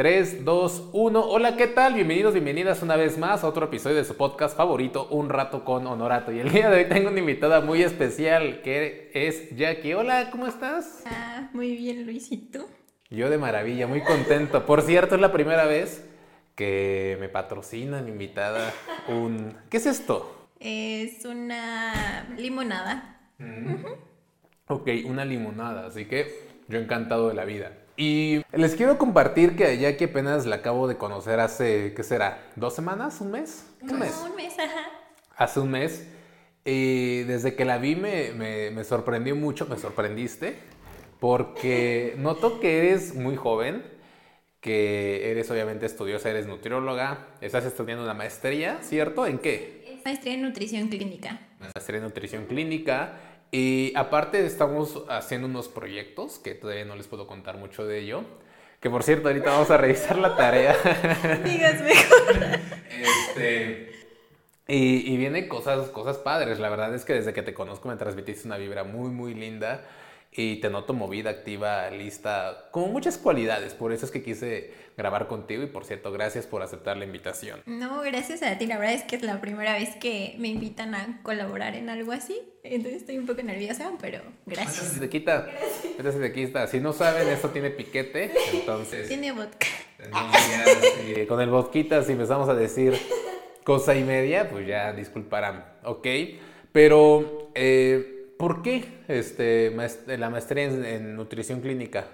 3, 2, 1. Hola, ¿qué tal? Bienvenidos, bienvenidas una vez más a otro episodio de su podcast favorito, Un Rato con Honorato. Y el día de hoy tengo una invitada muy especial que es Jackie. Hola, ¿cómo estás? Ah, muy bien, Luisito. Yo de maravilla, muy contento. Por cierto, es la primera vez que me patrocinan invitada un... ¿Qué es esto? Es una limonada. Mm. Ok, una limonada, así que yo encantado de la vida. Y les quiero compartir que a Jackie apenas la acabo de conocer hace, ¿qué será? ¿Dos semanas? ¿Un mes? Un mes. Un mes, ajá. Hace un mes. Y desde que la vi me, me, sorprendió mucho, me sorprendiste, porque noto que eres muy joven, que eres obviamente estudiosa, eres nutrióloga, estás estudiando una maestría, ¿cierto? ¿En qué? Maestría en nutrición clínica. Maestría en nutrición clínica. Y aparte estamos haciendo unos proyectos que todavía no les puedo contar mucho de ello. Que por cierto, ahorita vamos a revisar la tarea. Digas mejor. Este, y, y vienen cosas, cosas padres. La verdad es que desde que te conozco me transmitiste una vibra muy, muy linda y te noto movida, activa, lista, con muchas cualidades. Por eso es que quise grabar contigo y por cierto, gracias por aceptar la invitación. No, gracias a ti. La verdad es que es la primera vez que me invitan a colaborar en algo así. Entonces estoy un poco nerviosa, pero gracias. Se te quita. Gracias. Se te quita. Si no saben, esto tiene piquete, entonces... Tiene vodka. con el vodka, si empezamos a decir cosa y media, pues ya disculparán, ¿ok? Pero... Eh, ¿Por qué este, la maestría en, nutrición clínica?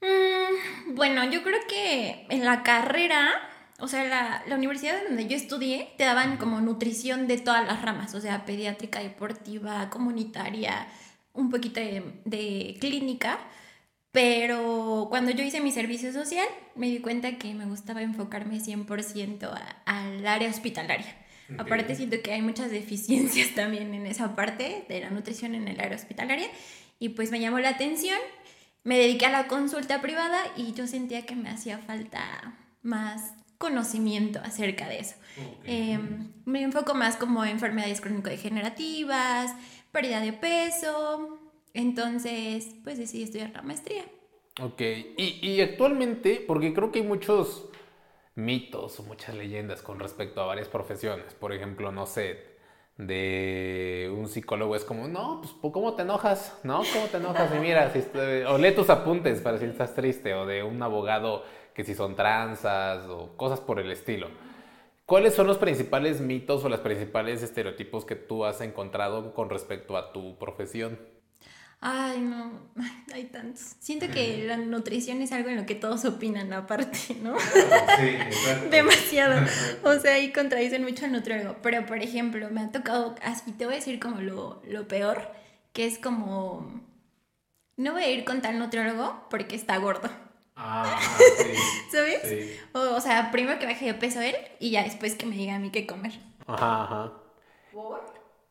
Mm, bueno, yo creo que en la carrera, o sea, la, la, universidad donde yo estudié, te daban como nutrición de todas las ramas, o sea, pediátrica, deportiva, comunitaria, un poquito de, clínica. Pero cuando yo hice mi servicio social, me di cuenta que me gustaba enfocarme 100% al área hospitalaria. Aparte siento que hay muchas deficiencias también en esa parte de la nutrición en el área hospitalaria. Y pues me llamó la atención, me dediqué a la consulta privada y yo sentía que me hacía falta más conocimiento acerca de eso. Em, me enfoco más como enfermedades crónico-degenerativas, pérdida de peso, entonces pues decidí estudiar la maestría. Ok, y, y actualmente, porque creo que hay muchos mitos o muchas leyendas con respecto a varias profesiones. Por ejemplo, no sé, de un psicólogo es como, no, pues ¿cómo te enojas? ¿No? ¿Cómo te enojas? Y mira, si o lee tus apuntes para si estás triste, o de un abogado que si son tranzas o cosas por el estilo. ¿Cuáles son los principales mitos o los principales estereotipos que tú has encontrado con respecto a tu profesión? Ay, no, hay tantos. Siento que la nutrición es algo en lo que todos opinan aparte, ¿no? Sí, exacto. Demasiado. O sea, ahí contradicen mucho al nutriólogo. Pero, por ejemplo, me ha tocado, así te voy a decir como lo, peor, que es como, no voy a ir con tal nutriólogo porque está gordo. Ah, sí. ¿Sabes? Sí. O, sea, primero que baje de peso él y ya después que me diga a mí qué comer. Ajá, ajá. ¿Por?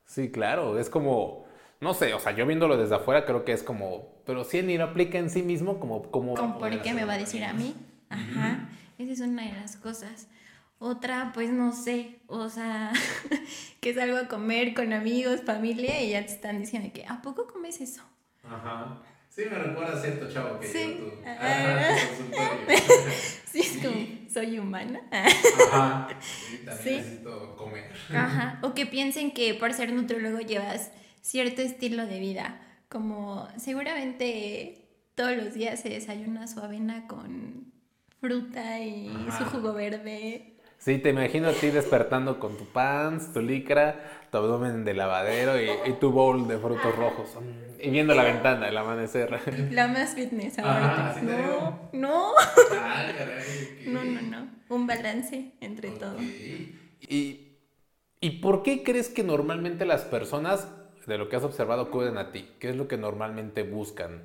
Sí, claro, es como no sé, o sea, yo viéndolo desde afuera creo que es como, pero si él ni lo aplica en sí mismo, como... como por qué me va a decir a mí? Ajá, esa es una de las cosas. Otra, pues no sé, o sea, que salgo a comer con amigos, familia y ya te están diciendo que, ¿a poco comes eso? Ajá. Sí, me recuerda a cierto chavo que sí. yo tú. sí, es como, soy humana. Ajá. Sí, también necesito comer. Ajá. O que piensen que por ser nutriólogo llevas cierto estilo de vida, como seguramente todos los días se desayuna su avena con fruta y su jugo verde. Sí, te imagino a ti despertando con tu pants, tu licra, tu abdomen de lavadero y, tu bowl de frutos rojos. Y viendo la ventana, el amanecer. La más fitness ahorita. no, no. no, no, no. Un balance entre todo. ¿Y, ¿Y por qué crees que normalmente las personas de lo que has observado acuden a ti? ¿Qué es lo que normalmente buscan?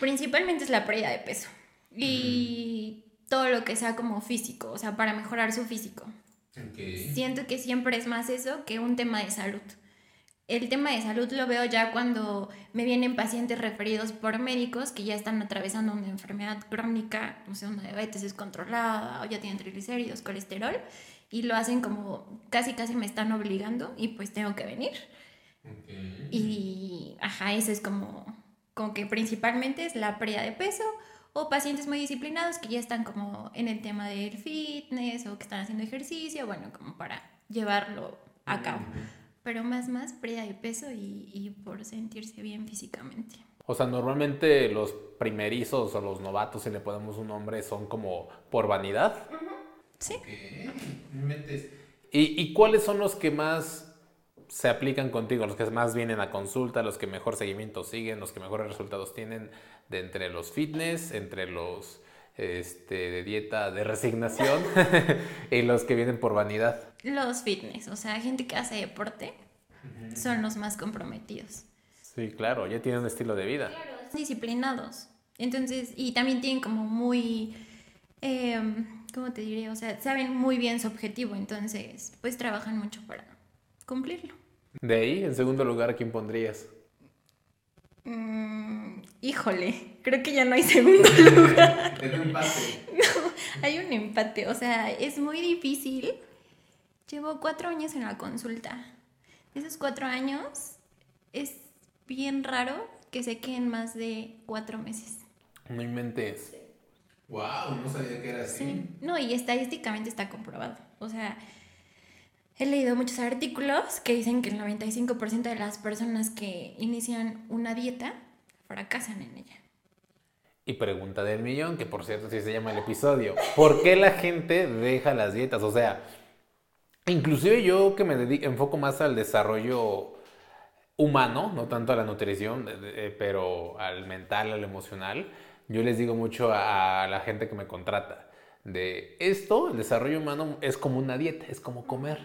principalmente es la pérdida de peso y todo lo que sea como físico, o sea, para mejorar su físico. Siento que siempre es más eso que un tema de salud. El tema de salud lo veo ya cuando me vienen pacientes referidos por médicos que ya están atravesando una enfermedad crónica, no sé, una diabetes descontrolada o ya tienen triglicéridos, colesterol, y lo hacen como casi casi me están obligando y pues tengo que venir. Y, ajá, eso es como, como que principalmente es la pérdida de peso o pacientes muy disciplinados que ya están como en el tema del fitness o que están haciendo ejercicio, bueno, como para llevarlo a cabo. Pero más, más pérdida de peso y, y por sentirse bien físicamente. O sea, normalmente los primerizos o los novatos, si le ponemos un nombre, son como por vanidad. Sí. ¿Y, ¿Y cuáles son los que más se aplican contigo, los que más vienen a consulta, los que mejor seguimiento siguen, los que mejores resultados tienen de entre los fitness, entre los este, de dieta de resignación y los que vienen por vanidad? Los fitness, o sea, gente que hace deporte son los más comprometidos. Sí, claro, ya tienen un estilo de vida. Claro, disciplinados. Entonces, y también tienen como muy, eh, ¿cómo te diré? O sea, saben muy bien su objetivo, entonces, pues trabajan mucho para cumplirlo. De ahí, en segundo lugar, ¿a quién pondrías? Mm, híjole, creo que ya no hay segundo lugar. Es un empate. No, hay un empate, o sea, es muy difícil. Llevo cuatro años en la consulta. Esos cuatro años es bien raro que se queden más de cuatro meses. No inventes. Wow, no sabía que era así. Sí. No, y estadísticamente está comprobado. O sea, he leído muchos artículos que dicen que el 95% de las personas que inician una dieta fracasan en ella. Y pregunta del millón, que por cierto sí se llama el episodio. ¿Por qué la gente deja las dietas? O sea, inclusive yo que me dedico, enfoco más al desarrollo humano, no tanto a la nutrición, eh, pero al mental, al emocional, yo les digo mucho a la gente que me contrata de esto, el desarrollo humano es como una dieta, es como comer.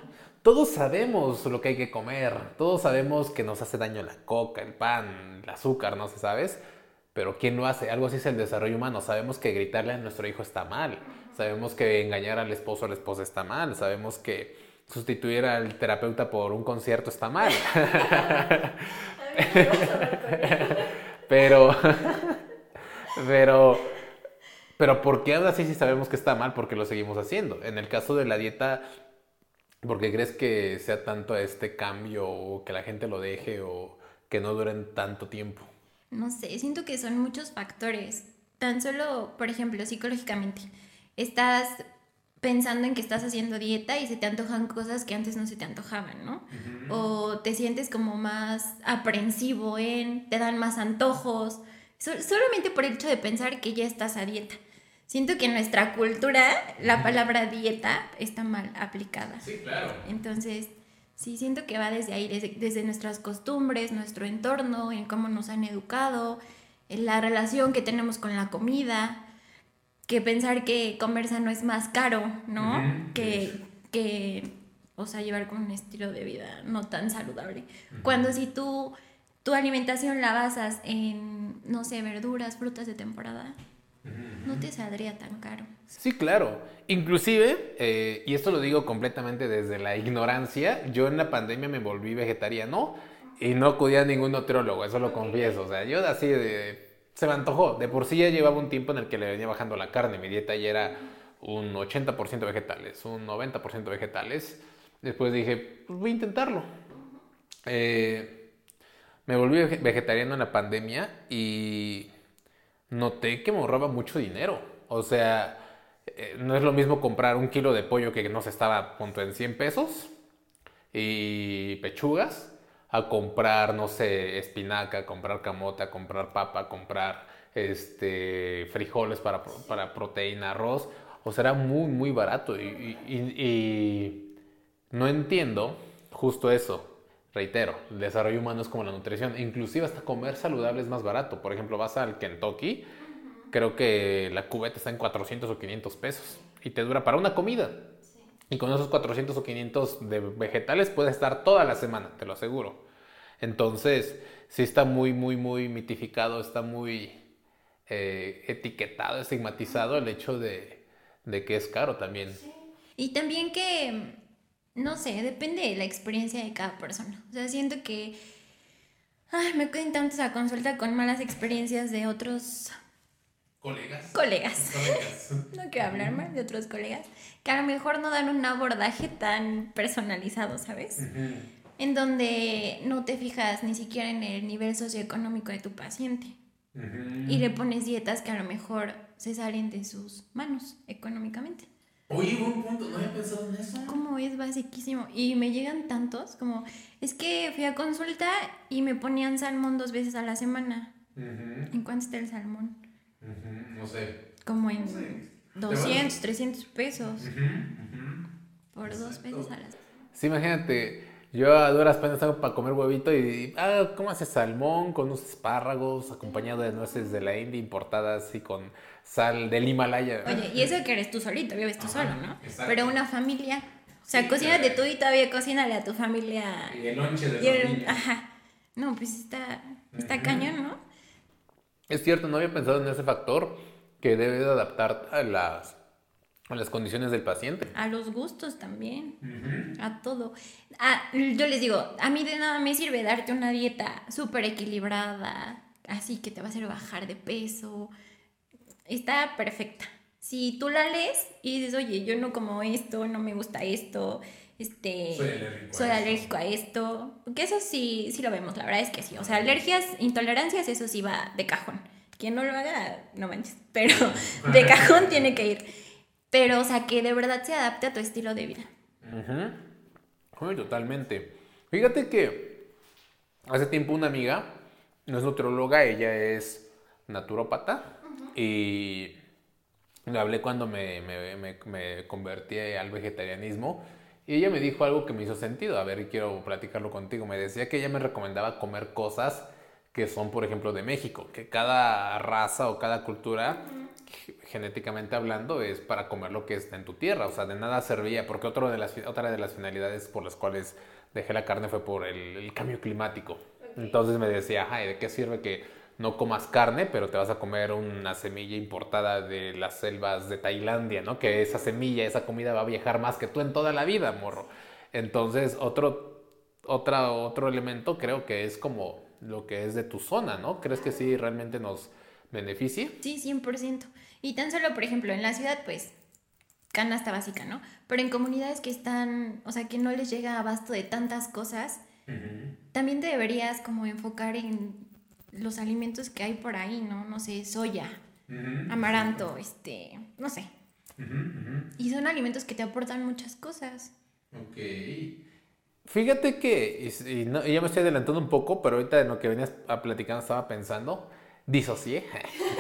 Todos sabemos lo que hay que comer, todos sabemos que nos hace daño la coca, el pan, el azúcar, no sé, ¿sabes? Pero ¿quién lo hace? Algo así es el desarrollo humano. Sabemos que gritarle a nuestro hijo está mal, sabemos que engañar al esposo o a la esposa está mal, sabemos que sustituir al terapeuta por un concierto está mal. pero, pero, pero ¿por qué aún así si sabemos que está mal? Porque lo seguimos haciendo. En el caso de la dieta, ¿por qué crees que sea tanto este cambio o que la gente lo deje o que no duren tanto tiempo? No sé, siento que son muchos factores. Tan solo, por ejemplo, psicológicamente, estás pensando en que estás haciendo dieta y se te antojan cosas que antes no se te antojaban, ¿no? O te sientes como más aprensivo en, te dan más antojos, so- solamente por el hecho de pensar que ya estás a dieta. Siento que en nuestra cultura la palabra dieta está mal aplicada. Sí, claro. Entonces, sí, siento que va desde ahí, desde, desde nuestras costumbres, nuestro entorno, en cómo nos han educado, en la relación que tenemos con la comida, que pensar que comer sano es más caro, ¿no? Que, que, o sea, llevar con un estilo de vida no tan saludable. Cuando si tú, tu alimentación la basas en, no sé, verduras, frutas de temporada, no te saldría tan caro. Sí, claro. Inclusive, eh, y esto lo digo completamente desde la ignorancia, yo en la pandemia me volví vegetariano y no acudí a ningún nutriólogo, eso lo confieso. O sea, yo así de... Se me antojó. De por sí ya llevaba un tiempo en el que le venía bajando la carne. Mi dieta ya era un 80% vegetales, un 90% vegetales. Después dije, pues voy a intentarlo. Eh, me volví vege- vegetariano en la pandemia y noté que me ahorraba mucho dinero. O sea, eh, no es lo mismo comprar un kilo de pollo que no se estaba punto en 100 pesos y pechugas a comprar, no sé, espinaca, comprar camota, comprar papa, comprar este, frijoles para, para proteína, arroz. O sea, era muy, muy barato y, y- y- y no entiendo justo eso. Reitero, el desarrollo humano es como la nutrición. Inclusive hasta comer saludable es más barato. Por ejemplo, vas al Kentucky, creo que la cubeta está en 400 o 500 pesos y te dura para una comida. Y con esos 400 o 500 de vegetales puedes estar toda la semana, te lo aseguro. Entonces, sí está muy, muy, muy mitificado, está muy eh, etiquetado, estigmatizado el hecho de, de que es caro también. Y también que, no sé, depende de la experiencia de cada persona. O sea, siento que ay, me acuden tanto a consulta con malas experiencias de otros Colegas. colegas. No quiero hablar mal de otros colegas. Que a lo mejor no dan un abordaje tan personalizado, ¿sabes? En donde no te fijas ni siquiera en el nivel socioeconómico de tu paciente. Y le pones dietas que a lo mejor se salen de sus manos económicamente. Oye, buen punto, no había pensado en eso. Como es basiquísimo. Y me llegan tantos, como, es que fui a consulta y me ponían salmón dos veces a la semana. ¿En cuánto está el salmón? No sé. Como en 200, 300 pesos. Por dos veces a la semana. Sí, imagínate, yo a duras penas hago para comer huevito y, ah, ¿cómo haces salmón con unos espárragos acompañado de nueces de la India importadas y con sal del Himalaya? Oye, y eso que eres tú solito, vives tú solo, ¿no? Pero una familia, o sea, cocínate tú y todavía cocínale a tu familia. Y el lonche de Ajá. No, pues está, está cañón, ¿no? Es cierto, no había pensado en ese factor que debe de adaptar a las a las condiciones del paciente. A los gustos también. A todo. Ah, yo les digo, a mí de nada me sirve darte una dieta súper equilibrada, así que te va a hacer bajar de peso. Está perfecta. Si tú la lees y dices, oye, yo no como esto, no me gusta esto, este, soy alérgico, a, esto. Que eso sí, sí lo vemos, la verdad es que sí. O sea, alergias, intolerancias, eso sí va de cajón. Quien no lo haga, no manches. Pero de cajón tiene que ir. Pero, o sea, que de verdad se adapte a tu estilo de vida. Uh totalmente. Fíjate que hace tiempo una amiga, no es nutrióloga, ella es naturópata y le hablé cuando me, me, me, convertí al vegetarianismo y ella me dijo algo que me hizo sentido. A ver, quiero platicarlo contigo. Me decía que ella me recomendaba comer cosas que son, por ejemplo, de México, que cada raza o cada cultura genéticamente hablando, es para comer lo que está en tu tierra. O sea, de nada servía, porque otro de las, otra de las finalidades por las cuales dejé la carne fue por el, cambio climático. Entonces me decía, ay, ¿de qué sirve que no comas carne, pero te vas a comer una semilla importada de las selvas de Tailandia, ¿no? Que esa semilla, esa comida va a viajar más que tú en toda la vida, morro. Entonces, otro, otra, otro elemento creo que es como lo que es de tu zona, ¿no? ¿Crees que sí realmente nos beneficia? Sí, 100%. Y tan solo, por ejemplo, en la ciudad, pues, canasta básica, ¿no? Pero en comunidades que están, o sea, que no les llega abasto de tantas cosas, también te deberías como enfocar en los alimentos que hay por ahí, ¿no? No sé, soya, amaranto, este, no sé. Y son alimentos que te aportan muchas cosas. Ok. Fíjate que, y, ya me estoy adelantando un poco, pero ahorita en lo que venías a platicar estaba pensando, disocié.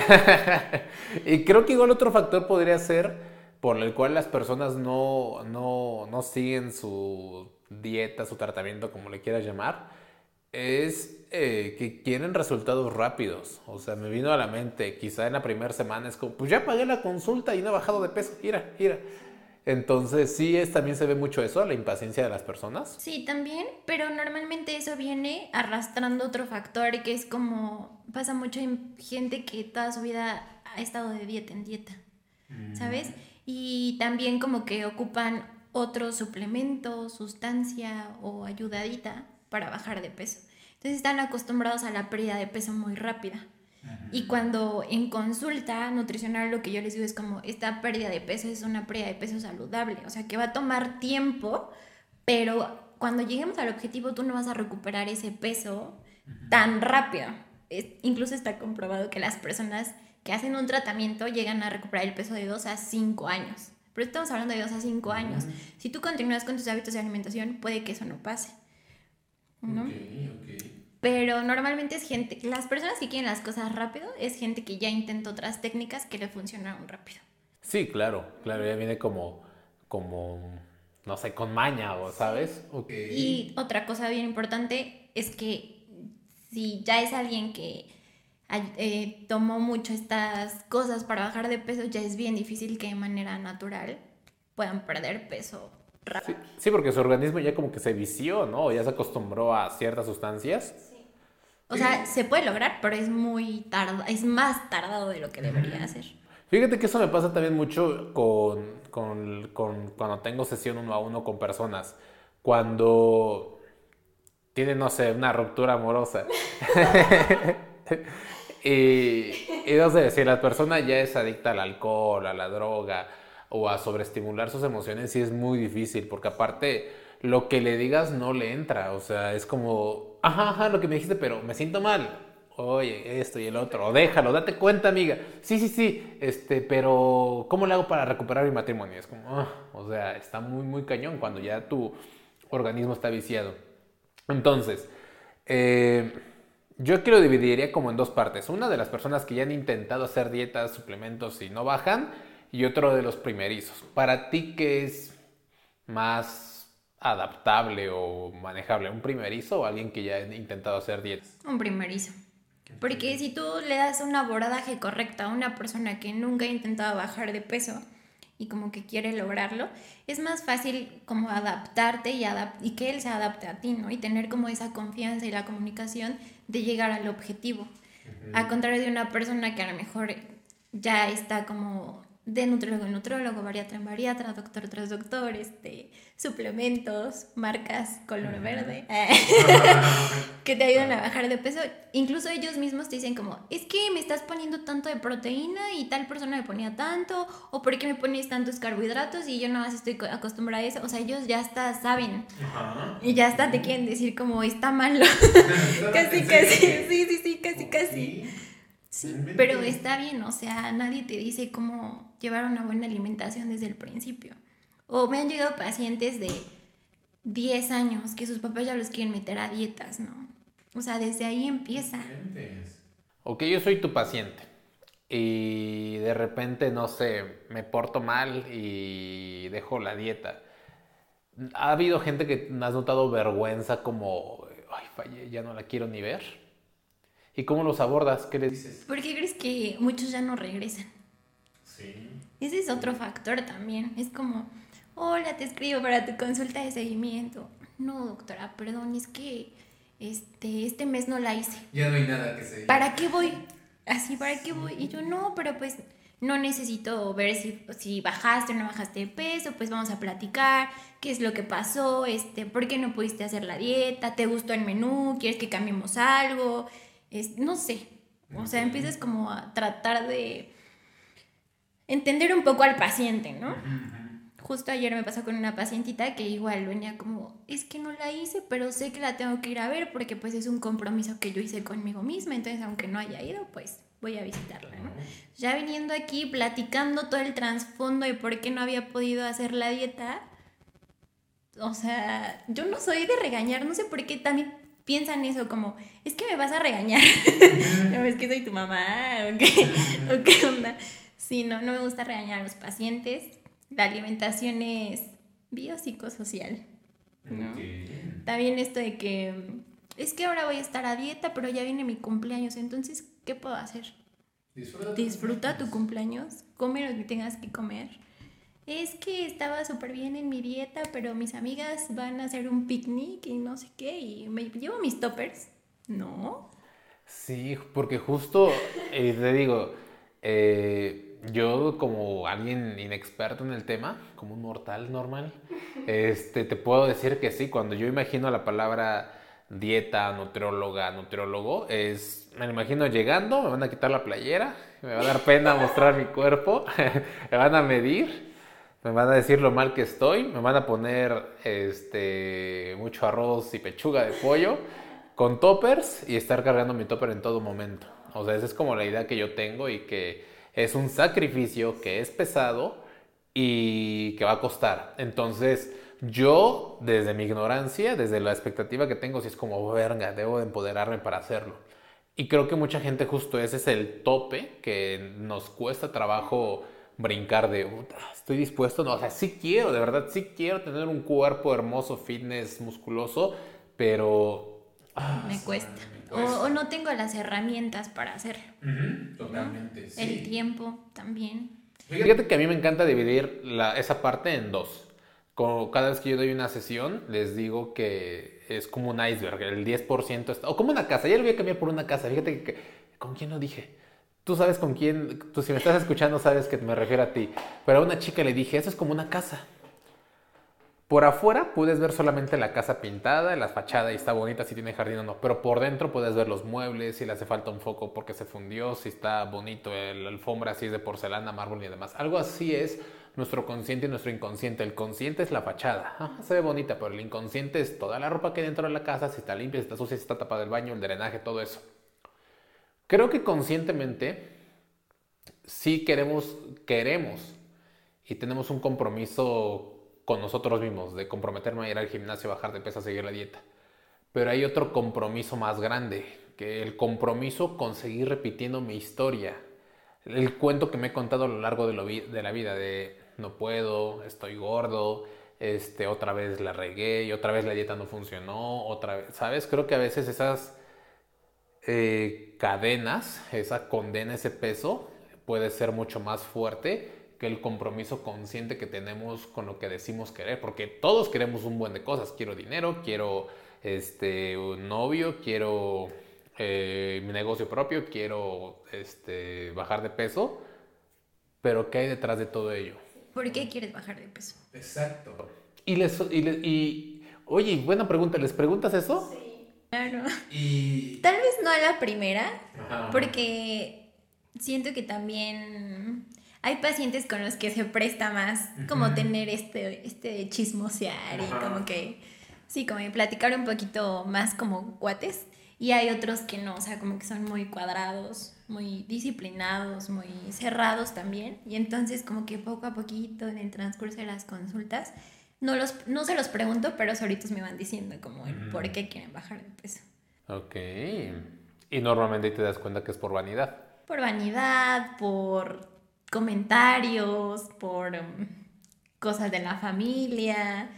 y creo que igual otro factor podría ser por el cual las personas no, no, no siguen su dieta, su tratamiento, como le quieras llamar, es eh, que quieren resultados rápidos. O sea, me vino a la mente, quizá en la primera semana es como, pues ya pagué la consulta y no he bajado de peso, mira, mira. Entonces, sí, es, también se ve mucho eso, la impaciencia de las personas. Sí, también, pero normalmente eso viene arrastrando otro factor que es como pasa mucho en gente que toda su vida ha estado de dieta en dieta, ¿sabes? Mm. Y también como que ocupan otro suplemento, sustancia o ayudadita para bajar de peso. Entonces están acostumbrados a la pérdida de peso muy rápida. Y cuando en consulta nutricional lo que yo les digo es como esta pérdida de peso es una pérdida de peso saludable, o sea que va a tomar tiempo, pero cuando lleguemos al objetivo tú no vas a recuperar ese peso tan rápido. incluso está comprobado que las personas que hacen un tratamiento llegan a recuperar el peso de 2 a 5 años. Pero estamos hablando de 2 a 5 años. Si tú continúas con tus hábitos de alimentación, puede que eso no pase. ¿no? Pero normalmente es gente, las personas que quieren las cosas rápido es gente que ya intentó otras técnicas que le funcionaron rápido. Sí, claro, claro, ya viene como, como, no sé, con maña, o ¿sabes? Y otra cosa bien importante es que si ya es alguien que eh, tomó mucho estas cosas para bajar de peso, ya es bien difícil que de manera natural puedan perder peso Sí, porque su organismo ya como que se vició, ¿no? Ya se acostumbró a ciertas sustancias. O sea, se puede lograr, pero es muy tardado, es más tardado de lo que debería hacer. Fíjate que eso me pasa también mucho con, con, con, cuando tengo sesión uno a uno con personas. Cuando tienen, no sé, una ruptura amorosa. y, y no sé, si la persona ya es adicta al alcohol, a la droga, o a sobreestimular sus emociones, sí es muy difícil, porque aparte lo que le digas no le entra, o sea, es como, ajá, ajá, lo que me dijiste, pero me siento mal, oye, esto y el otro, déjalo, date cuenta, amiga. Sí, sí, sí, este, pero ¿cómo le hago para recuperar mi matrimonio? Es como, ah, o sea, está muy, muy cañón cuando ya tu organismo está viciado. Entonces, eh, yo aquí lo dividiría como en dos partes. Una de las personas que ya han intentado hacer dietas, suplementos y no bajan, y otro de los primerizos. Para ti, ¿qué es más adaptable o manejable? ¿Un primerizo o alguien que ya ha intentado hacer dietas? Un primerizo. Porque si tú le das un abordaje correcto a una persona que nunca ha intentado bajar de peso y como que quiere lograrlo, es más fácil como adaptarte y, y que él se adapte a ti, ¿no? Y tener como esa confianza y la comunicación de llegar al objetivo. A contrario de una persona que a lo mejor ya está como de nutriólogo en nutriólogo, bariatra en bariatra, doctor tras doctor, este, suplementos, marcas color verde, que te ayudan a bajar de peso. Incluso ellos mismos te dicen como, es que me estás poniendo tanto de proteína y tal persona me ponía tanto, o por qué me pones tantos carbohidratos y yo no más estoy acostumbrada a eso. O sea, ellos ya hasta saben y ya hasta te quieren decir como, está malo. casi, casi, sí, sí, sí, casi, casi. Sí, pero está bien, o sea, nadie te dice cómo llevar una buena alimentación desde el principio. O me han llegado pacientes de 10 años que sus papás ya los quieren meter a dietas, ¿no? O sea, desde ahí empieza. Ok, yo soy tu paciente y de repente, no sé, me porto mal y dejo la dieta. ¿Ha habido gente que has notado vergüenza como, ay, fallé, ya no la quiero ni ver? ¿Y cómo los abordas? ¿Qué les dices? ¿Por qué crees que muchos ya no regresan? Sí. Ese es otro factor también. Es como, hola, te escribo para tu consulta de seguimiento. No, doctora, perdón, es que este, este mes no la hice. Ya no hay nada que seguir. ¿Para qué voy? Así, ¿para qué voy? Y yo, no, pero pues no necesito ver si, si bajaste o no bajaste de peso, pues vamos a platicar, qué es lo que pasó, este, por qué no pudiste hacer la dieta, te gustó el menú, quieres que cambiemos algo, es, no sé. O sea, empiezas como a tratar de entender un poco al paciente, ¿no? Justo ayer me pasó con una pacientita que igual venía como, es que no la hice, pero sé que la tengo que ir a ver porque pues es un compromiso que yo hice conmigo misma, entonces aunque no haya ido, pues voy a visitarla, ¿no? Ya viniendo aquí, platicando todo el trasfondo de por qué no había podido hacer la dieta, o sea, yo no soy de regañar, no sé por qué también piensan eso como, es que me vas a regañar, no es que soy tu mamá, ¿o qué, ¿O qué onda? Sí, no, no me gusta regañar a los pacientes. La alimentación es biopsicosocial. ¿no? También esto de que es que ahora voy a estar a dieta, pero ya viene mi cumpleaños, entonces, ¿qué puedo hacer? Disfruta, Disfruta tu cumpleaños, come lo que tengas que comer. Es que estaba súper bien en mi dieta, pero mis amigas van a hacer un picnic y no sé qué, y me llevo mis toppers. No. Sí, porque justo, eh, te digo, eh, yo como alguien inexperto en el tema, como un mortal normal, este, te puedo decir que sí, cuando yo imagino la palabra dieta, nutrióloga, nutriólogo, es, me imagino llegando, me van a quitar la playera, me va a dar pena mostrar mi cuerpo, me van a medir, me van a decir lo mal que estoy, me van a poner este, mucho arroz y pechuga de pollo con toppers y estar cargando mi topper en todo momento. O sea, esa es como la idea que yo tengo y que es un sacrificio que es pesado y que va a costar. Entonces, yo, desde mi ignorancia, desde la expectativa que tengo, si es como, verga, debo de empoderarme para hacerlo. Y creo que mucha gente justo ese es el tope que nos cuesta trabajo brincar de, estoy dispuesto, no, o sea, sí quiero, de verdad, sí quiero tener un cuerpo hermoso, fitness, musculoso, pero... Ah, me cuesta. O, no tengo las herramientas para hacerlo. totalmente, sí. El tiempo también. Fíjate que a mí me encanta dividir esa parte en dos. cada vez que yo doy una sesión, les digo que es como un iceberg, el 10% está, o como una casa, ya lo voy a cambiar por una casa, fíjate que, ¿con quién lo dije? Tú sabes con quién, tú si me estás escuchando sabes que me refiero a ti, pero a una chica le dije, eso es como una casa. Por afuera puedes ver solamente la casa pintada, la fachada y está bonita si tiene jardín o no, pero por dentro puedes ver los muebles, si le hace falta un foco porque se fundió, si está bonito la alfombra, si es de porcelana, mármol y demás. Algo así es nuestro consciente y nuestro inconsciente. El consciente es la fachada, se ve bonita, pero el inconsciente es toda la ropa que hay dentro de la casa, si está limpia, si está sucia, si está tapada el baño, el drenaje, todo eso. Creo que conscientemente sí queremos, queremos y tenemos un compromiso con nosotros mismos de comprometerme a ir al gimnasio, bajar de peso, seguir la dieta. Pero hay otro compromiso más grande, que el compromiso con seguir repitiendo mi historia, el cuento que me he contado a lo largo de, la vida, de no puedo, estoy gordo, este, otra vez la regué y otra vez la dieta no funcionó, otra vez, ¿sabes? Creo que a veces esas eh, cadenas, esa condena, ese peso, puede ser mucho más fuerte que el compromiso consciente que tenemos con lo que decimos querer, porque todos queremos un buen de cosas, quiero dinero, quiero este, un novio, quiero eh, mi negocio propio, quiero este, bajar de peso, pero ¿qué hay detrás de todo ello? ¿Por qué quieres bajar de peso? Exacto. Y, les, y, oye, buena pregunta, ¿les preguntas eso? Sí, claro. Y... Tal vez no a la primera, porque siento que también hay pacientes con los que se presta más como tener este, este chismosear y como que, sí, como platicar un poquito más como guates. Y hay otros que no, o sea, como que son muy cuadrados, muy disciplinados, muy cerrados también. Y entonces como que poco a poquito en el transcurso de las consultas, no, los, no se los pregunto, pero solitos me van diciendo como el por qué quieren bajar de peso. Ok. Y normalmente te das cuenta que es por vanidad. Por vanidad, por comentarios, por um, cosas de la familia,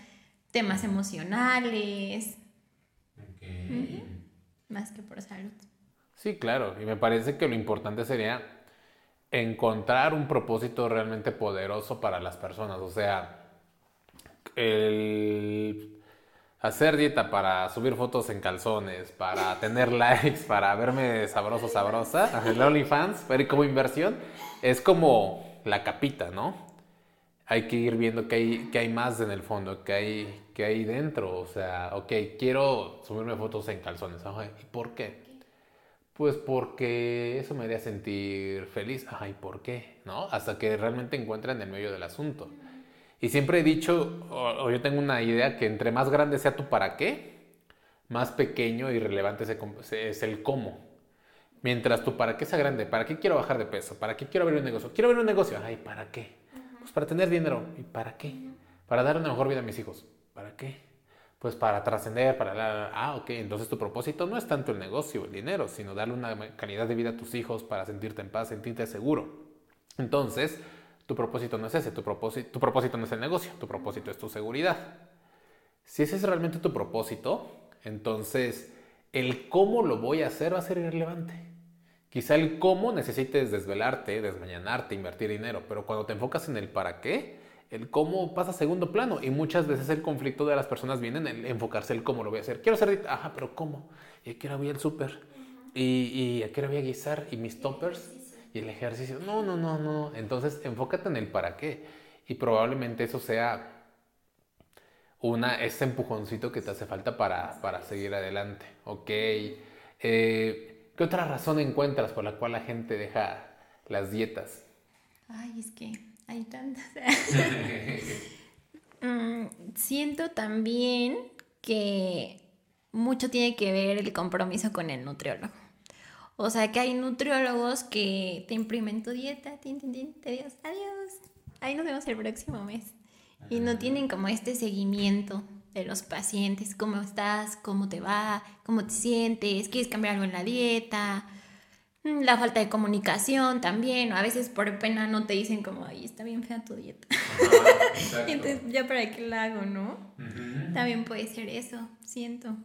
temas emocionales. Okay más que por salud. Sí, claro, y me parece que lo importante sería encontrar un propósito realmente poderoso para las personas, o sea, el hacer dieta para subir fotos en calzones, para tener likes, para verme sabroso, sabrosa, el OnlyFans, ver como inversión, es como la capita, ¿no? hay que ir viendo que hay, que hay más en el fondo, que hay, que hay dentro. O sea, ok, quiero subirme fotos en calzones. ¿Y por qué? Pues porque eso me haría sentir feliz. Ajá, ¿y por qué? ¿No? Hasta que realmente encuentren el medio del asunto. Y siempre he dicho, o, yo tengo una idea, que entre más grande sea tu para qué, más pequeño y relevante es el cómo. Mientras tu para qué sea grande, ¿para qué quiero bajar de peso? ¿Para qué quiero abrir un negocio? Quiero abrir un negocio. Ay, ¿para qué? Pues para tener dinero. ¿Y para qué? Para dar una mejor vida a mis hijos. ¿Para qué? Pues para trascender, para la... Ah, ok, entonces tu propósito no es tanto el negocio, el dinero, sino darle una calidad de vida a tus hijos para sentirte en paz, sentirte seguro. Entonces, tu propósito no es ese, tu propósito, tu propósito no es el negocio, tu propósito es tu seguridad. Si ese es realmente tu propósito, entonces el cómo lo voy a hacer va a ser irrelevante. Quizá el cómo necesites desvelarte, desmañanarte, invertir dinero, pero cuando te enfocas en el para qué, el cómo pasa a segundo plano y muchas veces el conflicto de las personas viene en enfocarse en el cómo lo voy a hacer. Quiero hacer, ajá, pero ¿cómo? ¿Y a qué hora voy al súper? ¿Y, ¿Y a qué hora voy a guisar? ¿Y mis toppers? ¿Y el ejercicio? No, no, no, no. Entonces enfócate en el para qué y probablemente eso sea una, ese empujoncito que te hace falta para, para seguir adelante. Ok. Eh, ¿Qué otra razón encuentras por la cual la gente deja las dietas? Ay, es que hay tantas. Mm, siento también que mucho tiene que ver el compromiso con el nutriólogo. O sea, que hay nutriólogos que te imprimen tu dieta, tin, tin, tin, te digas adiós, ahí nos vemos el próximo mes. Y no tienen como este seguimiento de los pacientes, cómo estás, cómo te va, cómo te sientes, quieres cambiar algo en la dieta, mm, la falta de comunicación también, a veces por pena no te dicen como, ay, está bien fea tu dieta. Entonces, ya para qué la hago, ¿no? También puede ser eso, siento.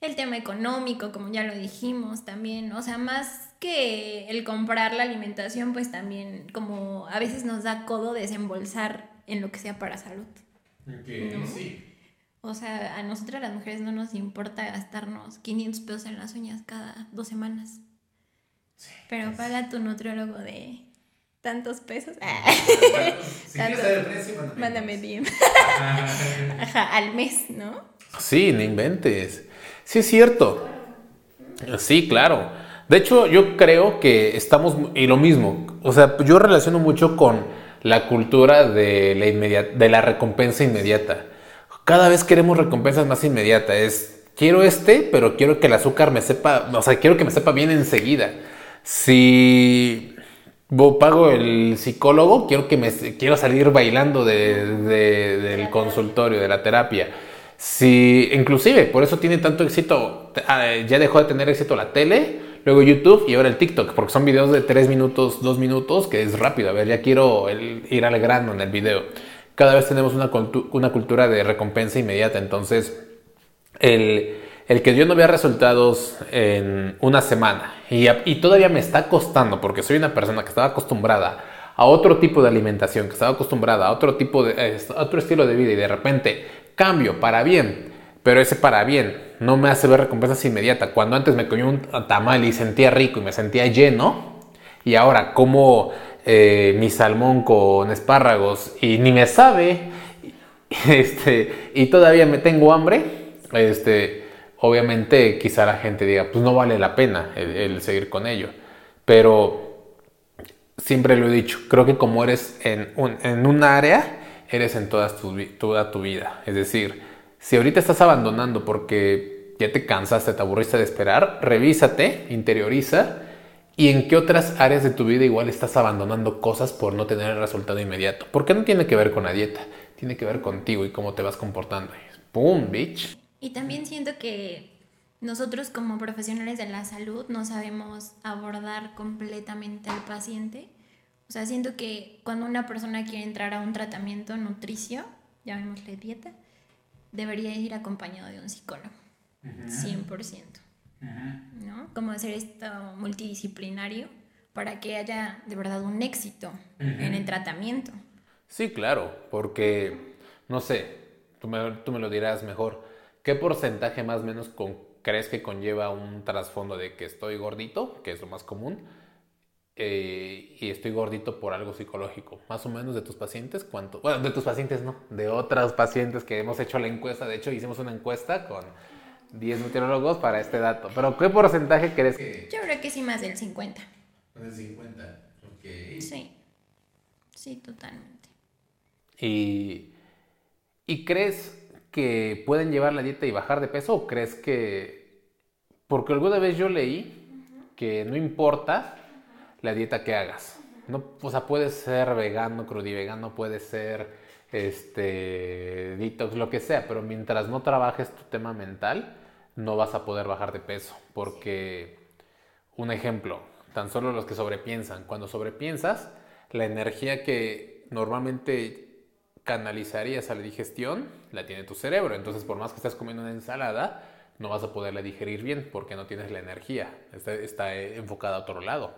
El tema económico, como ya lo dijimos también, o sea, más que el comprar la alimentación, pues también como a veces nos da codo desembolsar en lo que sea para salud. sí. O sea, a nosotras las mujeres no nos importa gastarnos 500 pesos en las uñas cada dos semanas. Pero pues. paga tu nutriólogo de tantos pesos. si quieres saber el precio, mándame bien. Ajá, al mes, ¿no? Sí, no inventes. Sí, es cierto. Sí, claro. De hecho, yo creo que estamos, y lo mismo, o sea, yo relaciono mucho con la cultura de la, de recompensa inmediata cada vez queremos recompensas más inmediatas. Es, quiero este, pero quiero que el azúcar me sepa, o sea, quiero que me sepa bien enseguida. Si pago el psicólogo, quiero, que me, quiero salir bailando del consultorio, de la terapia. Si, inclusive, por eso tiene tanto éxito, ah, ya dejó de tener éxito la tele, luego YouTube y ahora el TikTok, porque son videos de 3 minutos, 2 minutos, que es rápido. A ver, ya quiero ir al grano en el video. Cada vez tenemos una, cultura de recompensa inmediata, entonces el, que yo no vea resultados en una semana y, todavía me está costando, porque soy una persona que estaba acostumbrada a otro tipo de alimentación, que estaba acostumbrada a otro tipo de, otro estilo de vida y de repente cambio para bien, pero ese para bien no me hace ver recompensas inmediatas. Cuando antes me comí un tamal y sentía rico y me sentía lleno, y ahora como eh, mi salmón con espárragos y ni me sabe, este, y todavía me tengo hambre, este, obviamente quizá la gente diga, pues no vale la pena el, seguir con ello. Pero siempre lo he dicho, creo que como eres en un, en un área, eres en toda tu, vida. Es decir, si ahorita estás abandonando porque ya te cansaste, te aburriste de esperar, revísate, interioriza y en qué otras áreas de tu vida igual estás abandonando cosas por no tener el resultado inmediato. Porque no tiene que ver con la dieta, tiene que ver contigo y cómo te vas comportando. ¡Pum, bitch! Y también siento que nosotros como profesionales de la salud no sabemos abordar completamente al paciente o sea, siento que cuando una persona quiere entrar a un tratamiento nutricio, llamémosle dieta, debería ir acompañado de un psicólogo. 100%. ¿No? Como hacer esto multidisciplinario para que haya de verdad un éxito en el tratamiento. Sí, claro, porque, no sé, tú me, tú me lo dirás mejor, ¿qué porcentaje más o menos crees que conlleva un trasfondo de que estoy gordito, que es lo más común? Eh, y estoy gordito por algo psicológico. Más o menos de tus pacientes, ¿cuánto? Bueno, de tus pacientes no, de otros pacientes que hemos hecho la encuesta. De hecho, hicimos una encuesta con 10 nutriólogos para este dato. Pero, ¿qué porcentaje crees que...? Yo creo que sí, más del 50. Más del 50, ok. Sí, sí, totalmente. ¿Y, ¿Y crees que pueden llevar la dieta y bajar de peso o crees que... Porque alguna vez yo leí que no importa la dieta que hagas. No, o sea, puede ser vegano, crudivegano, puede ser este, detox, lo que sea, pero mientras no trabajes tu tema mental, no vas a poder bajar de peso. Porque, un ejemplo, tan solo los que sobrepiensan, cuando sobrepiensas, la energía que normalmente canalizarías a la digestión la tiene tu cerebro. Entonces, por más que estés comiendo una ensalada, no vas a poderla digerir bien porque no tienes la energía. Está, está enfocada a otro lado.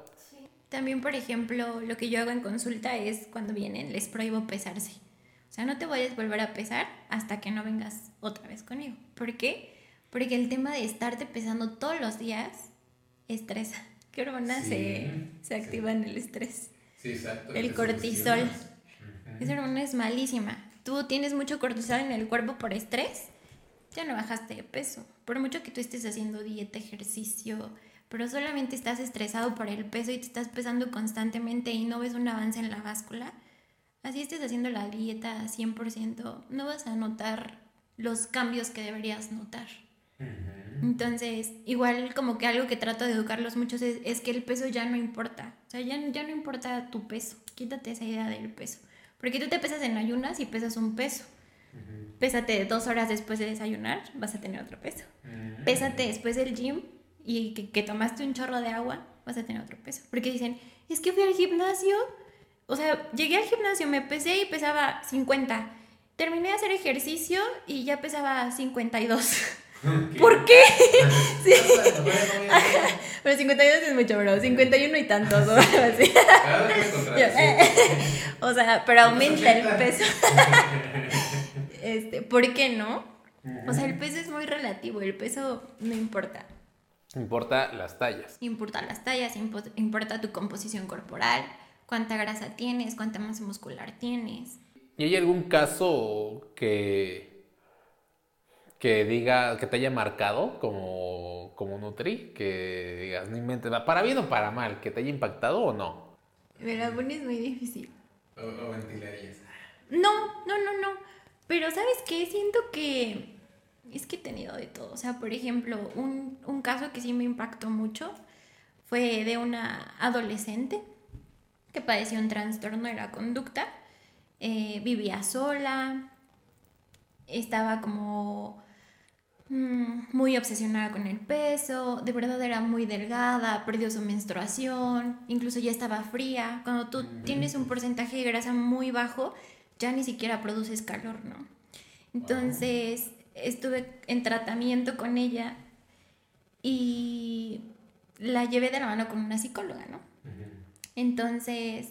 También, por ejemplo, lo que yo hago en consulta es cuando vienen, les prohíbo pesarse. O sea, no te vayas a volver a pesar hasta que no vengas otra vez conmigo. ¿Por qué? Porque el tema de estarte pesando todos los días estresa. ¿Qué hormona se, se, activa en el estrés? Sí, exacto. El cortisol. Esa hormona es malísima. Tú tienes mucho cortisol en el cuerpo por estrés, ya no bajaste de peso. Por mucho que tú estés haciendo dieta, ejercicio, pero solamente estás estresado por el peso y te estás pesando constantemente y no ves un avance en la báscula, así estés haciendo la dieta 100%, no vas a notar los cambios que deberías notar. Entonces, igual como que algo que trato de educarlos muchos es, que el peso ya no importa. O sea, ya, ya no importa tu peso. Quítate esa idea del peso. Porque tú te pesas en ayunas y pesas un peso. Pésate dos horas después de desayunar, vas a tener otro peso. Pésate después del gym y que, tomaste un chorro de agua, vas a tener otro peso. Porque dicen, es que fui al gimnasio, o sea, llegué al gimnasio, me pesé y pesaba 50. Terminé de hacer ejercicio y ya pesaba 52. ¿Por qué? sí. pero 52 es mucho, bro. 51 y tantos, o así. o sea, pero aumenta el peso. este, ¿Por qué no? O sea, el peso es muy relativo, el peso no importa. Importa las tallas. Importa las tallas, importa tu composición corporal, cuánta grasa tienes, cuánta masa muscular tienes. ¿Y hay algún caso que, que diga, que te haya marcado como, como Nutri? Que digas, no inventes, para bien o para mal, que te haya impactado o no? Me la pones muy difícil. O, o ventilarías. No, no, no, no. Pero ¿sabes qué? Siento que es que he tenido de todo. O sea, por ejemplo, un, caso que sí me impactó mucho fue de una adolescente que padeció un trastorno de la conducta. Eh, vivía sola, estaba como mm, muy obsesionada con el peso, de verdad era muy delgada, perdió su menstruación, incluso ya estaba fría. Cuando tú tienes un porcentaje de grasa muy bajo, ya ni siquiera produces calor, ¿no? Entonces estuve en tratamiento con ella y la llevé de la mano con una psicóloga, ¿no? Entonces,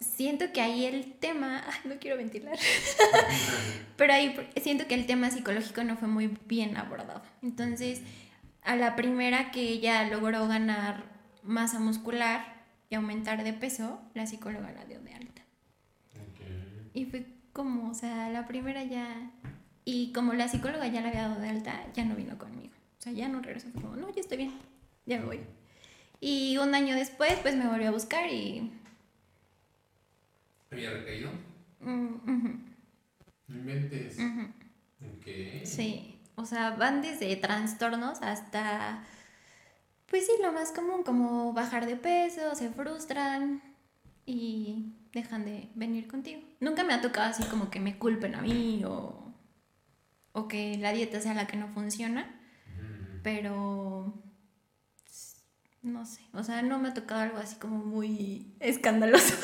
siento que ahí el tema, no quiero ventilar, pero ahí siento que el tema psicológico no fue muy bien abordado. Entonces, a la primera que ella logró ganar masa muscular y aumentar de peso, la psicóloga la dio de alta. Y fue como, o sea, la primera ya... Y como la psicóloga ya la había dado de alta, ya no vino conmigo. O sea, ya no regresó. Fue como, no, ya estoy bien, ya me voy. Y un año después, pues me volvió a buscar y... ¿Había recaído? Mm, inventes? Sí, o sea, van desde trastornos hasta... Pues sí, lo más común, como bajar de peso, se frustran y dejan de venir contigo. Nunca me ha tocado así como que me culpen a mí o, o que la dieta sea la que no funciona, pero no sé, o sea, no me ha tocado algo así como muy escandaloso.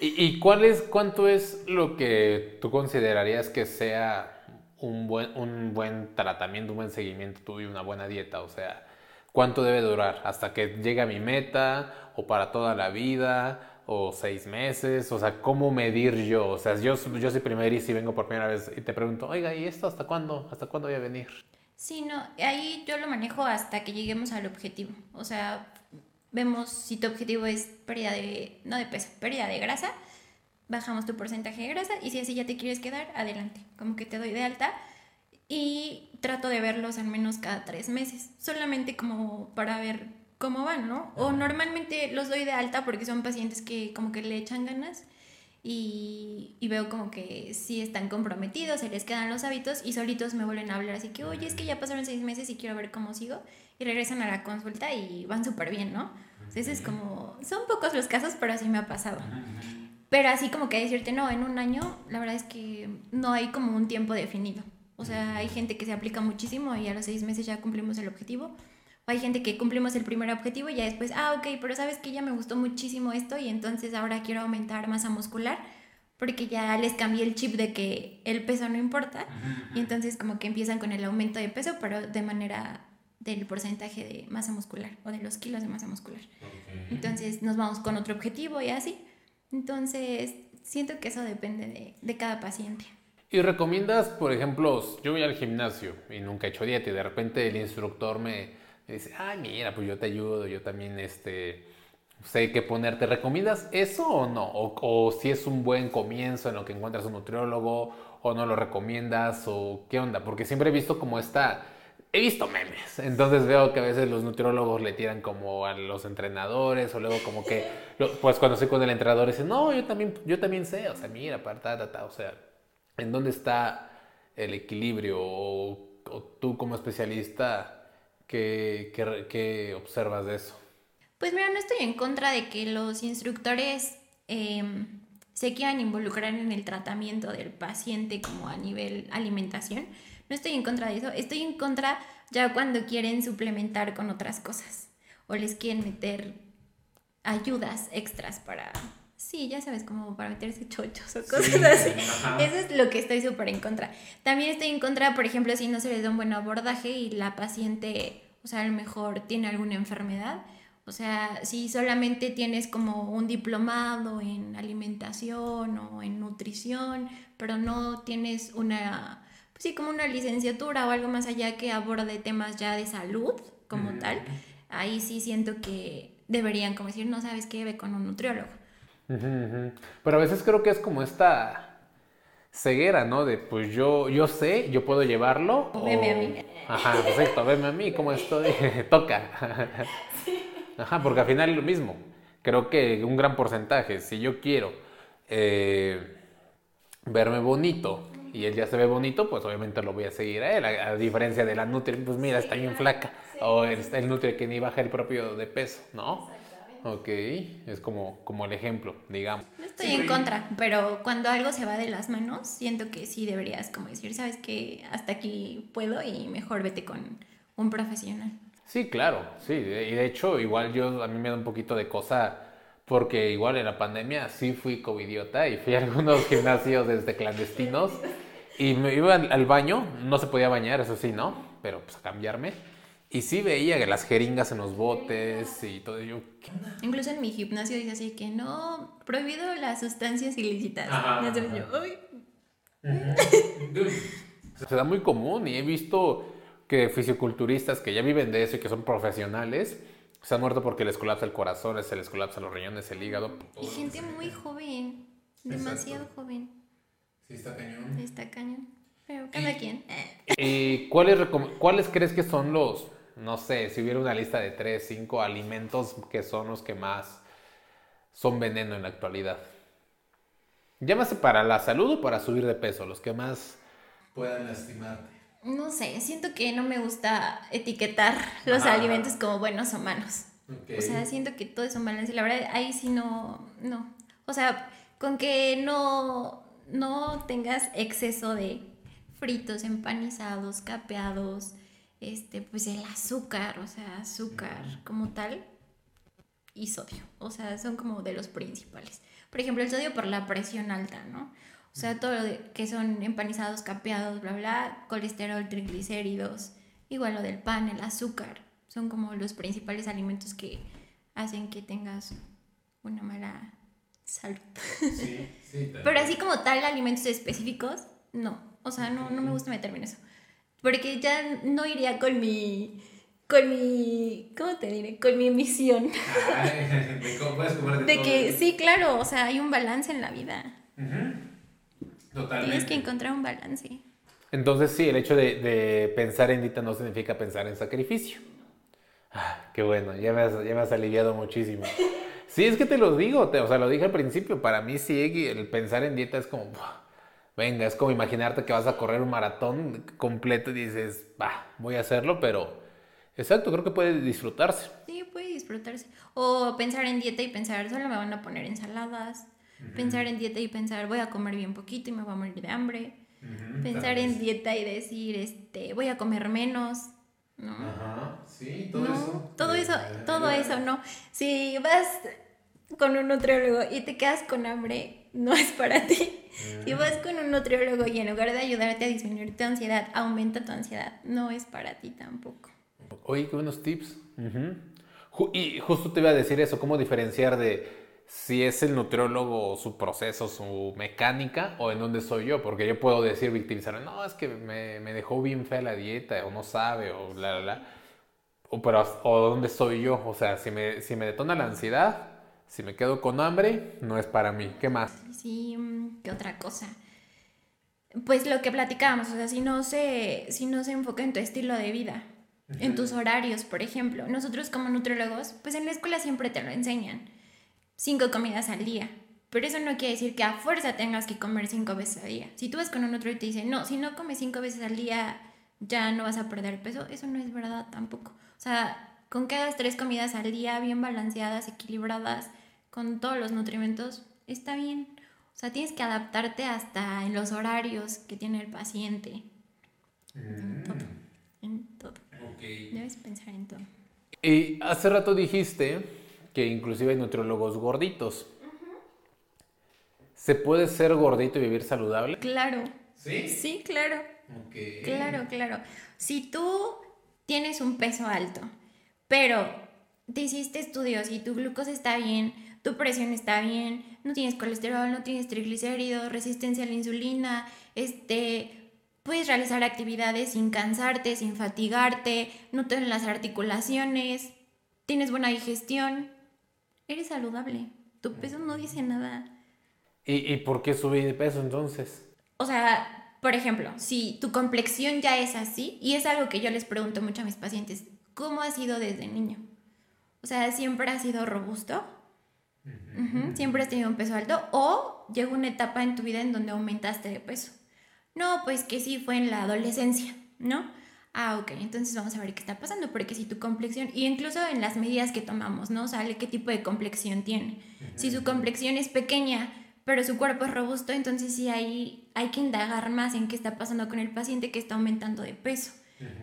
¿Y, cuál es, cuánto es lo que tú considerarías que sea un buen, un buen tratamiento, un buen seguimiento tuyo, una buena dieta? O sea, ¿cuánto debe durar? ¿Hasta que llegue a mi meta? ¿O para toda la vida? ¿O seis meses? O sea, ¿cómo medir yo? O sea, yo, yo soy primer y si vengo por primera vez y te pregunto, oiga, ¿y esto hasta cuándo? ¿Hasta cuándo voy a venir? Sí, no, ahí yo lo manejo hasta que lleguemos al objetivo. O sea, vemos si tu objetivo es pérdida de, no de peso, pérdida de grasa, bajamos tu porcentaje de grasa y si así ya te quieres quedar, adelante. Como que te doy de alta y trato de verlos al menos cada tres meses, solamente como para ver cómo van, ¿no? O normalmente los doy de alta porque son pacientes que como que le echan ganas y, veo como que sí están comprometidos, se les quedan los hábitos y solitos me vuelven a hablar. Así que, oye, es que ya pasaron seis meses y quiero ver cómo sigo. Y regresan a la consulta y van súper bien, ¿no? Entonces es como, son pocos los casos, pero así me ha pasado. Pero así como que decirte, no, en un año, la verdad es que no hay como un tiempo definido. O sea, hay gente que se aplica muchísimo y a los seis meses ya cumplimos el objetivo hay gente que cumplimos el primer objetivo y ya después, ah, ok, pero sabes que ya me gustó muchísimo esto y entonces ahora quiero aumentar masa muscular porque ya les cambié el chip de que el peso no importa y entonces como que empiezan con el aumento de peso, pero de manera del porcentaje de masa muscular o de los kilos de masa muscular. Entonces nos vamos con otro objetivo y así. Entonces siento que eso depende de, de cada paciente. ¿Y recomiendas, por ejemplo, yo voy al gimnasio y nunca he hecho dieta y de repente el instructor me, dice, ay, mira, pues yo te ayudo, yo también este, sé qué ponerte. ¿Recomiendas eso o no? O, si es un buen comienzo en lo que encuentras un nutriólogo o no lo recomiendas o qué onda? Porque siempre he visto como esta... He visto memes, entonces veo que a veces los nutriólogos le tiran como a los entrenadores o luego como que, pues cuando estoy con el entrenador dicen, no, yo también, yo también sé, o sea, mira, ta, ta, ta, o sea, ¿en dónde está el equilibrio? o tú como especialista, ¿Qué, observas de eso? Pues mira, no estoy en contra de que los instructores em, se quieran involucrar en el tratamiento del paciente como a nivel alimentación. No estoy en contra de eso. Estoy en contra ya cuando quieren suplementar con otras cosas o les quieren meter ayudas extras para Sí, ya sabes, como para meterse chochos o cosas así. Eso es lo que estoy súper en contra. También estoy en contra, por ejemplo, si no se les da un buen abordaje y la paciente, o sea, a lo mejor tiene alguna enfermedad. O sea, si solamente tienes como un diplomado en alimentación o en nutrición, pero no tienes una, pues sí, como una licenciatura o algo más allá que aborde temas ya de salud como tal, ahí sí siento que deberían como decir, no sabes qué, ve con un nutriólogo. Pero a veces creo que es como esta ceguera, ¿no? De pues yo, yo sé, yo puedo llevarlo. O... Veme a mí. Ajá, perfecto, veme a mí, ¿cómo estoy? Toca. Ajá, porque al final es lo mismo. Creo que un gran porcentaje, si yo quiero eh, verme bonito y él ya se ve bonito, pues obviamente lo voy a seguir a él. A, diferencia de la Nutri, pues mira, está bien flaca. O el, el Nutri que ni baja el propio de peso, ¿no? Ok, es como, como el ejemplo, digamos. No estoy en contra, pero cuando algo se va de las manos, siento que sí deberías como decir, sabes que hasta aquí puedo y mejor vete con un profesional. Sí, claro, sí. Y de hecho, igual yo, a mí me da un poquito de cosa, porque igual en la pandemia sí fui covidiota y fui a algunos gimnasios desde clandestinos y me iba al baño, no se podía bañar, eso sí, ¿no? Pero pues a cambiarme y sí veía que las jeringas en los botes y todo ello. Incluso en mi gimnasio dice así que no, prohibido las sustancias ilícitas. Se da muy común y he visto que fisioculturistas que ya viven de eso y que son profesionales se han muerto porque les colapsa el corazón, se les colapsa los riñones, el hígado. Y gente muy joven, demasiado joven. Sí, está cañón. Está cañón. Pero cada quien. ¿Y cuáles, cuáles crees que son los no sé, si hubiera una lista de tres, cinco alimentos que son los que más son veneno en la actualidad. Llámase para la salud o para subir de peso, los que más puedan lastimarte. No sé, siento que no me gusta etiquetar los alimentos como buenos o malos. O sea, siento que todo es un balance. La verdad, ahí sí no, no. O sea, con que no, no tengas exceso de fritos, empanizados, capeados, este, pues el azúcar, o sea, azúcar como tal y sodio, o sea, son como de los principales. Por ejemplo, el sodio por la presión alta, ¿no? O sea, todo lo que son empanizados, capeados, bla, bla, colesterol, triglicéridos, igual lo del pan, el azúcar, son como los principales alimentos que hacen que tengas una mala salud. Sí, sí. Pero así como tal, alimentos específicos, no. O sea, no, no me gusta meterme en eso. Porque ya no iría con mi. Con mi. ¿Cómo te diré? Con mi misión. de que sí, claro, o sea, hay un balance en la vida. Totalmente. Tienes que encontrar un balance. Entonces, sí, el hecho de, pensar en dita no significa pensar en sacrificio. Ah, qué bueno, ya me, has, ya me has aliviado muchísimo. Sí, es que te lo digo, te, o sea, lo dije al principio, para mí sí, el pensar en dieta es como, venga, es como imaginarte que vas a correr un maratón completo y dices, va, voy a hacerlo, pero exacto, creo que puede disfrutarse. Sí, puede disfrutarse. O pensar en dieta y pensar, solo me van a poner ensaladas. Pensar en dieta y pensar, voy a comer bien poquito y me voy a morir de hambre. pensar en dieta y decir, este, voy a comer menos. ¿no? Ajá, sí, todo eso. Todo eso, todo eso, no. Si vas con un nutriólogo y te quedas con hambre, no es para ti. Si vas con un nutriólogo y en lugar de ayudarte a disminuir tu ansiedad, aumenta tu ansiedad, no es para ti tampoco. Oye, qué buenos tips. Y justo te iba a decir eso, cómo diferenciar de si es el nutriólogo su proceso, su mecánica, o en dónde soy yo, porque yo puedo decir, victimizarme, no, es que me, me dejó bien fea la dieta, o no sabe, o la, la, la. O, pero, o dónde soy yo, o sea, si me, si me detona la ansiedad, si me quedo con hambre, no es para mí. ¿Qué más? Sí, mm, ¿qué otra cosa? Pues lo que platicábamos, o sea, si no se, si no se enfoca en tu estilo de vida, en tus horarios, por ejemplo. Nosotros como nutriólogos, pues en la escuela siempre te lo enseñan. Cinco comidas al día. Pero eso no quiere decir que a fuerza tengas que comer cinco veces al día. Si tú vas con un otro y te dice, no, si no comes cinco veces al día, ya no vas a perder peso, eso no es verdad tampoco. O sea, con que hagas tres comidas al día, bien balanceadas, equilibradas, con todos los nutrimentos, está bien. O sea, tienes que adaptarte hasta en los horarios que tiene el paciente. En mm. todo. En todo. Debes pensar en todo. Y hace rato dijiste que inclusive hay nutriólogos gorditos. ¿Se puede ser gordito y vivir saludable? Claro. ¿Sí? Sí, claro. Claro, claro. Si tú tienes un peso alto, pero te hiciste estudios y tu glucosa está bien, tu presión está bien, no tienes colesterol, no tienes triglicéridos, resistencia a la insulina, este, puedes realizar actividades sin cansarte, sin fatigarte, no te las articulaciones, tienes buena digestión, eres saludable, tu peso no dice nada. ¿Y, y por qué subí de peso entonces? O sea, por ejemplo, si tu complexión ya es así, y es algo que yo les pregunto mucho a mis pacientes, ¿cómo ha sido desde niño? O sea, ¿siempre ha sido robusto? Siempre has tenido un peso alto o llegó una etapa en tu vida en donde aumentaste de peso. No, pues que sí, fue en la adolescencia, ¿no? Ah, ok, entonces vamos a ver qué está pasando, porque si tu complexión, y incluso en las medidas que tomamos, ¿no? Sale qué tipo de complexión tiene. Si su complexión es pequeña, pero su cuerpo es robusto, entonces sí hay, hay que indagar más en qué está pasando con el paciente que está aumentando de peso.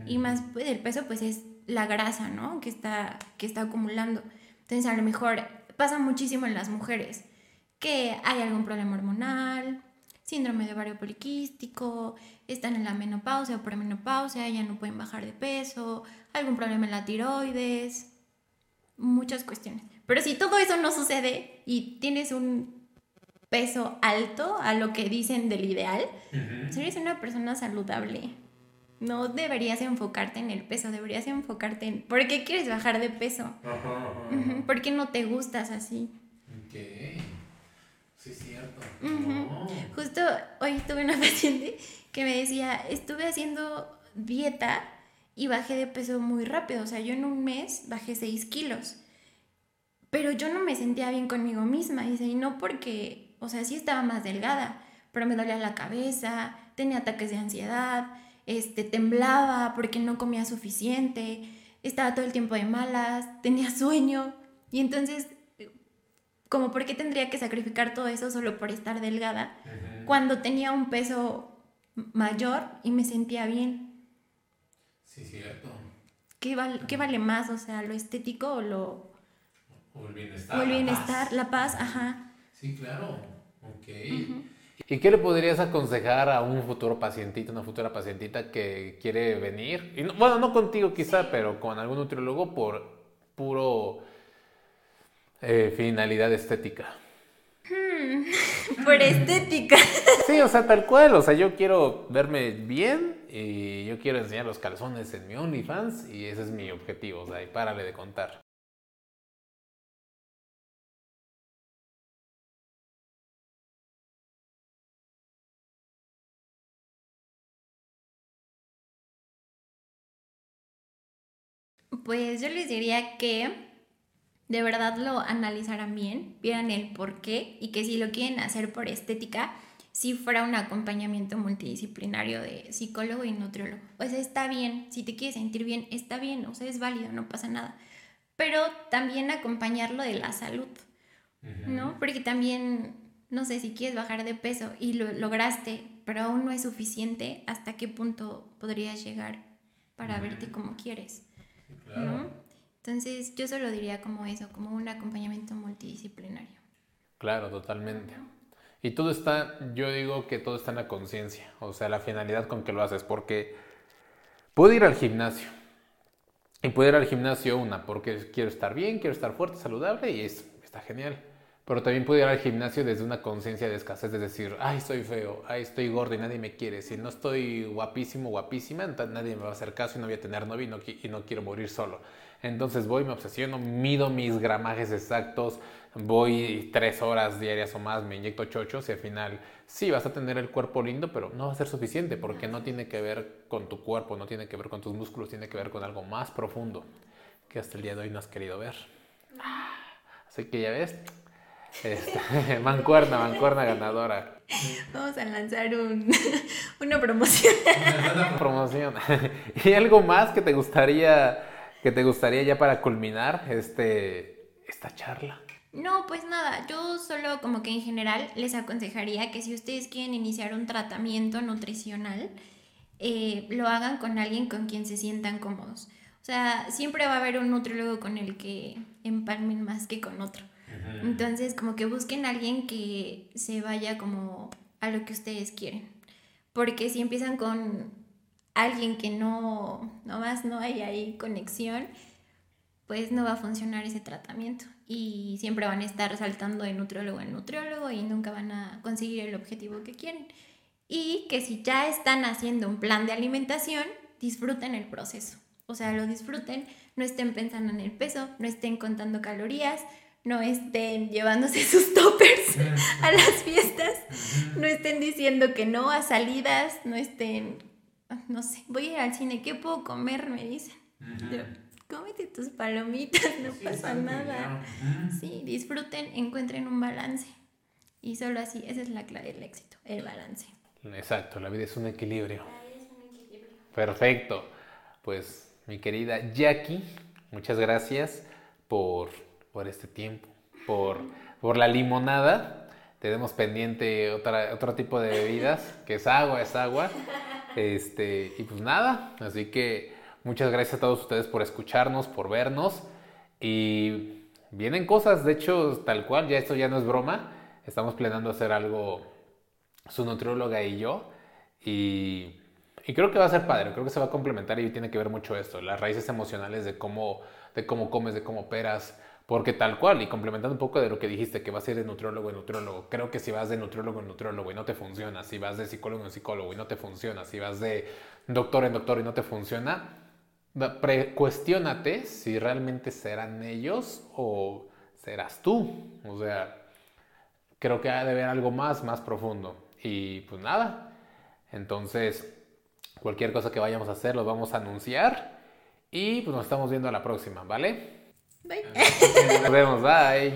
Y más pues, el peso, pues es la grasa, ¿no? Que está, que está acumulando. Entonces a lo mejor pasa muchísimo en las mujeres que hay algún problema hormonal, síndrome de ovario poliquístico, están en la menopausia o premenopausia, ya no pueden bajar de peso, algún problema en la tiroides, muchas cuestiones. Pero si todo eso no sucede y tienes un peso alto a lo que dicen del ideal, eres una persona saludable. No deberías enfocarte en el peso, deberías enfocarte en por qué quieres bajar de peso. ¿Por qué no te gustas así? Sí, cierto. Justo hoy tuve una paciente que me decía, estuve haciendo dieta y bajé de peso muy rápido. O sea, yo en un mes bajé 6 kilos. Pero yo no me sentía bien conmigo misma. Dice, y no porque, o sea, sí estaba más delgada, pero me dolía la cabeza, tenía ataques de ansiedad, este, temblaba porque no comía suficiente, estaba todo el tiempo de malas, tenía sueño. Y entonces como por qué tendría que sacrificar todo eso solo por estar delgada cuando tenía un peso mayor y me sentía bien. Sí, cierto. ¿Qué, ¿Qué, vale más? O sea, lo estético o lo... O el bienestar. O el bienestar, la paz, ajá. Sí, claro. Ok. ¿Y qué le podrías aconsejar a un futuro pacientito, una futura pacientita que quiere venir? Y bueno, no contigo quizá, pero con algún nutriólogo por puro eh, finalidad estética. Hmm, por estética. Sí, o sea, tal cual. O sea, yo quiero verme bien y yo quiero enseñar los calzones en mi OnlyFans y ese es mi objetivo. O sea, y párale de contar. Pues yo les diría que de verdad lo analizaran bien, vieran el por qué y que si lo quieren hacer por estética, si fuera un acompañamiento multidisciplinario de psicólogo y nutriólogo. Pues está bien, si te quieres sentir bien, está bien, o sea, es válido, no pasa nada. Pero también acompañarlo de la salud, ¿no? Porque también, no sé, si quieres bajar de peso y lo lograste, pero aún no es suficiente, ¿hasta qué punto podrías llegar para verte como quieres? ¿No? Entonces yo solo diría como eso, como un acompañamiento multidisciplinario. Claro, totalmente. Y todo está, yo digo que todo está en la conciencia, o sea, la finalidad con que lo haces, porque puedo ir al gimnasio. Y puedo ir al gimnasio una, porque quiero estar bien, quiero estar fuerte, saludable y es, está genial. Pero también puedo ir al gimnasio desde una conciencia de escasez, es decir, ay, soy feo, ay, estoy gordo y nadie me quiere. Si no estoy guapísimo, guapísima, nadie me va a hacer caso y no voy a tener novio y no quiero morir solo. Entonces voy, me obsesiono, mido mis gramajes exactos, voy tres horas diarias o más, me inyecto chochos y al final sí vas a tener el cuerpo lindo, pero no va a ser suficiente porque no tiene que ver con tu cuerpo, no tiene que ver con tus músculos, tiene que ver con algo más profundo que hasta el día de hoy no has querido ver. Así que ya ves, este, mancuerna, mancuerna ganadora. Vamos a lanzar un, una promoción. Una promoción. ¿Y algo más que te gustaría ¿Qué te gustaría ya para culminar este, esta charla? No, pues nada, yo solo como que en general les aconsejaría que si ustedes quieren iniciar un tratamiento nutricional, eh, lo hagan con alguien con quien se sientan cómodos. O sea, siempre va a haber un nutriólogo con el que empalmen más que con otro. Entonces, como que busquen a alguien que se vaya como a lo que ustedes quieren. Porque si empiezan con alguien que no, más no hay ahí conexión, pues no va a funcionar ese tratamiento. Y siempre van a estar saltando de nutriólogo en nutriólogo y nunca van a conseguir el objetivo que quieren. Y que si ya están haciendo un plan de alimentación, disfruten el proceso. O sea, lo disfruten, no estén pensando en el peso, no estén contando calorías, no estén llevándose sus toppers a las fiestas, no estén diciendo que no a salidas, no estén no sé, voy a ir al cine, ¿qué puedo comer? Me dicen. cómete tus palomitas, no pasa nada. Sí, disfruten, encuentren un balance. Y solo así, esa es la clave del éxito, el balance. Exacto, la vida es un equilibrio. La vida es un equilibrio. Perfecto. Pues mi querida Jackie, muchas gracias por, por este tiempo, por, por la limonada. Tenemos pendiente otra, otro tipo de bebidas, que es agua, es agua. Este, y pues nada, así que muchas gracias a todos ustedes por escucharnos, por vernos. Y vienen cosas, de hecho, tal cual, ya esto ya no es broma. Estamos planeando hacer algo, su nutrióloga y yo. Y, y creo que va a ser padre, creo que se va a complementar y tiene que ver mucho esto, las raíces emocionales de cómo, de cómo comes, de cómo operas. Porque tal cual, y complementando un poco de lo que dijiste, que vas a ir de nutriólogo en nutriólogo, creo que si vas de nutriólogo en nutriólogo y no te funciona, si vas de psicólogo en psicólogo y no te funciona, si vas de doctor en doctor y no te funciona, cuestiónate si realmente serán ellos o serás tú. O sea, creo que ha de haber algo más, más profundo. Y pues nada, entonces cualquier cosa que vayamos a hacer los vamos a anunciar y pues nos estamos viendo a la próxima, ¿vale? Bye. Nos vemos, bye.